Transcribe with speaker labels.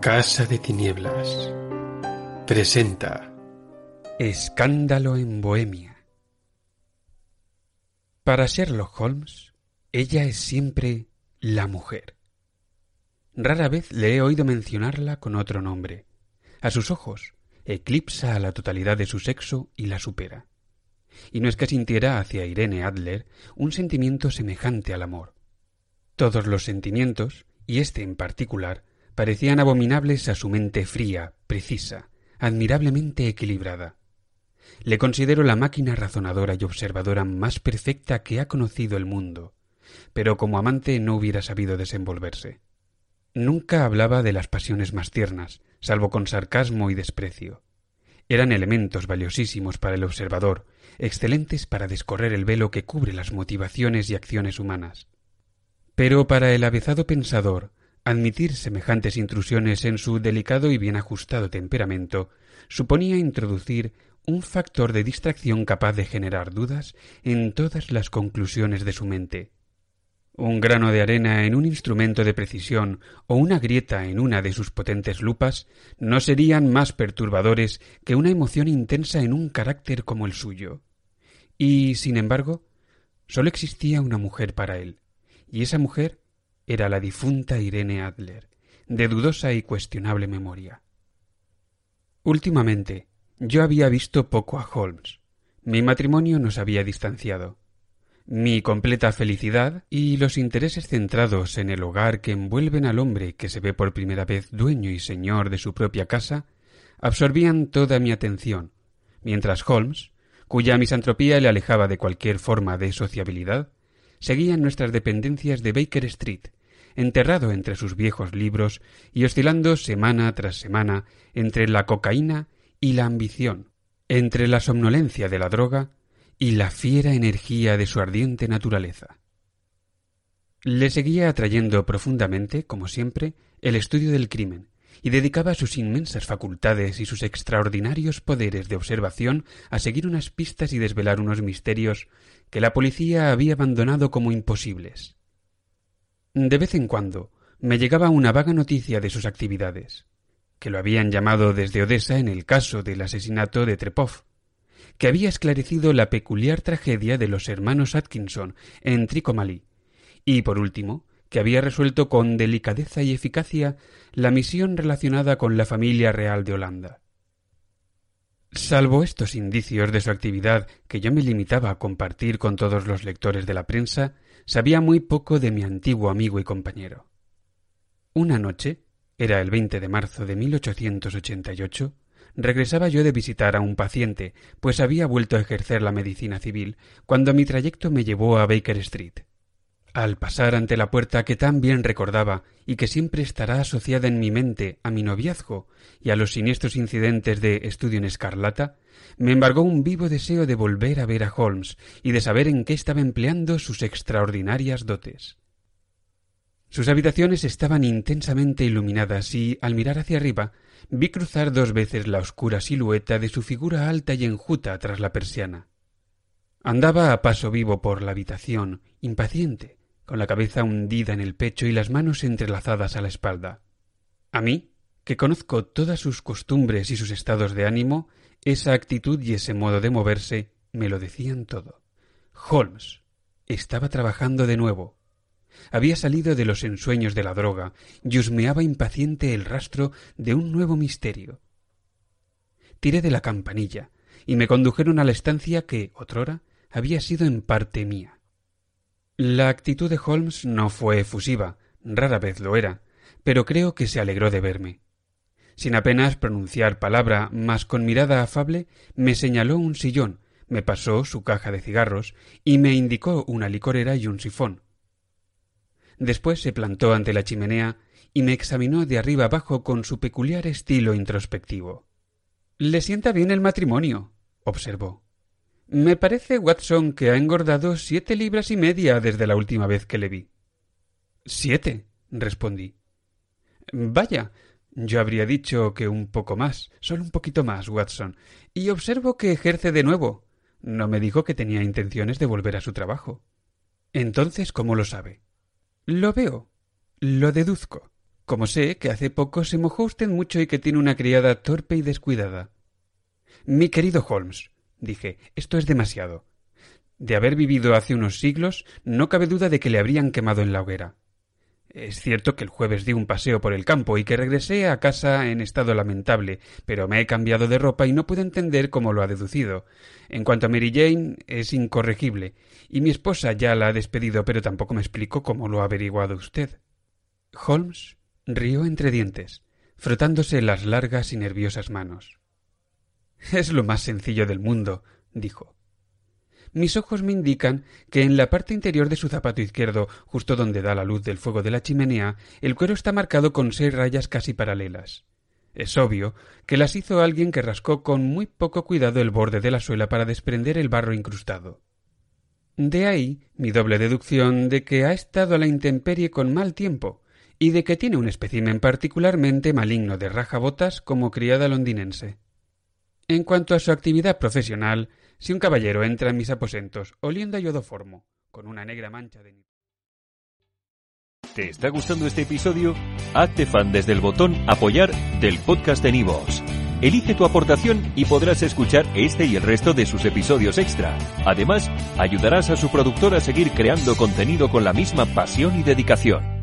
Speaker 1: Casa de Tinieblas presenta
Speaker 2: Escándalo en Bohemia. Para Sherlock Holmes, ella es siempre la mujer. Rara vez le he oído mencionarla con otro nombre. A sus ojos, eclipsa a la totalidad de su sexo y la supera. Y no es que sintiera hacia Irene Adler un sentimiento semejante al amor. Todos los sentimientos, y este en particular, parecían abominables a su mente fría, precisa, admirablemente equilibrada. Le considero la máquina razonadora y observadora más perfecta que ha conocido el mundo, pero como amante no hubiera sabido desenvolverse. Nunca hablaba de las pasiones más tiernas, salvo con sarcasmo y desprecio. Eran elementos valiosísimos para el observador, excelentes para descorrer el velo que cubre las motivaciones y acciones humanas. Pero para el avezado pensador, Admitir semejantes intrusiones en su delicado y bien ajustado temperamento suponía introducir un factor de distracción capaz de generar dudas en todas las conclusiones de su mente. Un grano de arena en un instrumento de precisión o una grieta en una de sus potentes lupas no serían más perturbadores que una emoción intensa en un carácter como el suyo. Y, sin embargo, sólo existía una mujer para él, y esa mujer era la difunta Irene Adler, de dudosa y cuestionable memoria. Últimamente, yo había visto poco a Holmes. Mi matrimonio nos había distanciado. Mi completa felicidad y los intereses centrados en el hogar que envuelven al hombre que se ve por primera vez dueño y señor de su propia casa absorbían toda mi atención, mientras Holmes, cuya misantropía le alejaba de cualquier forma de sociabilidad, seguía en nuestras dependencias de Baker Street, enterrado entre sus viejos libros y oscilando semana tras semana entre la cocaína y la ambición, entre la somnolencia de la droga y la fiera energía de su ardiente naturaleza. Le seguía atrayendo profundamente, como siempre, el estudio del crimen, y dedicaba sus inmensas facultades y sus extraordinarios poderes de observación a seguir unas pistas y desvelar unos misterios que la policía había abandonado como imposibles. De vez en cuando me llegaba una vaga noticia de sus actividades, que lo habían llamado desde Odessa en el caso del asesinato de Trepov, que había esclarecido la peculiar tragedia de los hermanos Atkinson en Tricomaly, y por último, que había resuelto con delicadeza y eficacia la misión relacionada con la familia real de Holanda. Salvo estos indicios de su actividad que yo me limitaba a compartir con todos los lectores de la prensa, sabía muy poco de mi antiguo amigo y compañero. Una noche, era el 20 de marzo de 1888, regresaba yo de visitar a un paciente, pues había vuelto a ejercer la medicina civil, cuando mi trayecto me llevó a Baker Street. Al pasar ante la puerta que tan bien recordaba y que siempre estará asociada en mi mente a mi noviazgo y a los siniestros incidentes de Estudio en Escarlata, me embargó un vivo deseo de volver a ver a Holmes y de saber en qué estaba empleando sus extraordinarias dotes. Sus habitaciones estaban intensamente iluminadas y, al mirar hacia arriba, vi cruzar dos veces la oscura silueta de su figura alta y enjuta tras la persiana. Andaba a paso vivo por la habitación, impaciente, con la cabeza hundida en el pecho y las manos entrelazadas a la espalda. A mí, que conozco todas sus costumbres y sus estados de ánimo, esa actitud y ese modo de moverse me lo decían todo. Holmes estaba trabajando de nuevo. Había salido de los ensueños de la droga y husmeaba impaciente el rastro de un nuevo misterio. Tiré de la campanilla y me condujeron a la estancia que, otrora, había sido en parte mía. La actitud de Holmes no fue efusiva, rara vez lo era, pero creo que se alegró de verme. Sin apenas pronunciar palabra, mas con mirada afable, me señaló un sillón, me pasó su caja de cigarros y me indicó una licorera y un sifón. Después se plantó ante la chimenea y me examinó de arriba abajo con su peculiar estilo introspectivo. Le sienta bien el matrimonio, observó. Me parece, Watson, que ha engordado siete libras y media desde la última vez que le vi. Siete, respondí. Vaya, yo habría dicho que un poco más, solo un poquito más, Watson, y observo que ejerce de nuevo. No me dijo que tenía intenciones de volver a su trabajo. Entonces, ¿cómo lo sabe? Lo veo. Lo deduzco. como sé que hace poco se mojó usted mucho y que tiene una criada torpe y descuidada. Mi querido Holmes, dije, esto es demasiado. De haber vivido hace unos siglos, no cabe duda de que le habrían quemado en la hoguera. Es cierto que el jueves di un paseo por el campo y que regresé a casa en estado lamentable, pero me he cambiado de ropa y no puedo entender cómo lo ha deducido. En cuanto a Mary Jane, es incorregible, y mi esposa ya la ha despedido, pero tampoco me explico cómo lo ha averiguado usted. Holmes rió entre dientes, frotándose las largas y nerviosas manos. Es lo más sencillo del mundo, dijo mis ojos me indican que en la parte interior de su zapato izquierdo, justo donde da la luz del fuego de la chimenea, el cuero está marcado con seis rayas casi paralelas. Es obvio que las hizo alguien que rascó con muy poco cuidado el borde de la suela para desprender el barro incrustado. De ahí mi doble deducción de que ha estado a la intemperie con mal tiempo y de que tiene un espécimen particularmente maligno de rajabotas como criada londinense. En cuanto a su actividad profesional, si un caballero entra en mis aposentos oliendo a yodoformo, con una negra mancha de...
Speaker 3: ¿Te está gustando este episodio? Hazte fan desde el botón apoyar del podcast de Nivos. Elige tu aportación y podrás escuchar este y el resto de sus episodios extra. Además, ayudarás a su productor a seguir creando contenido con la misma pasión y dedicación.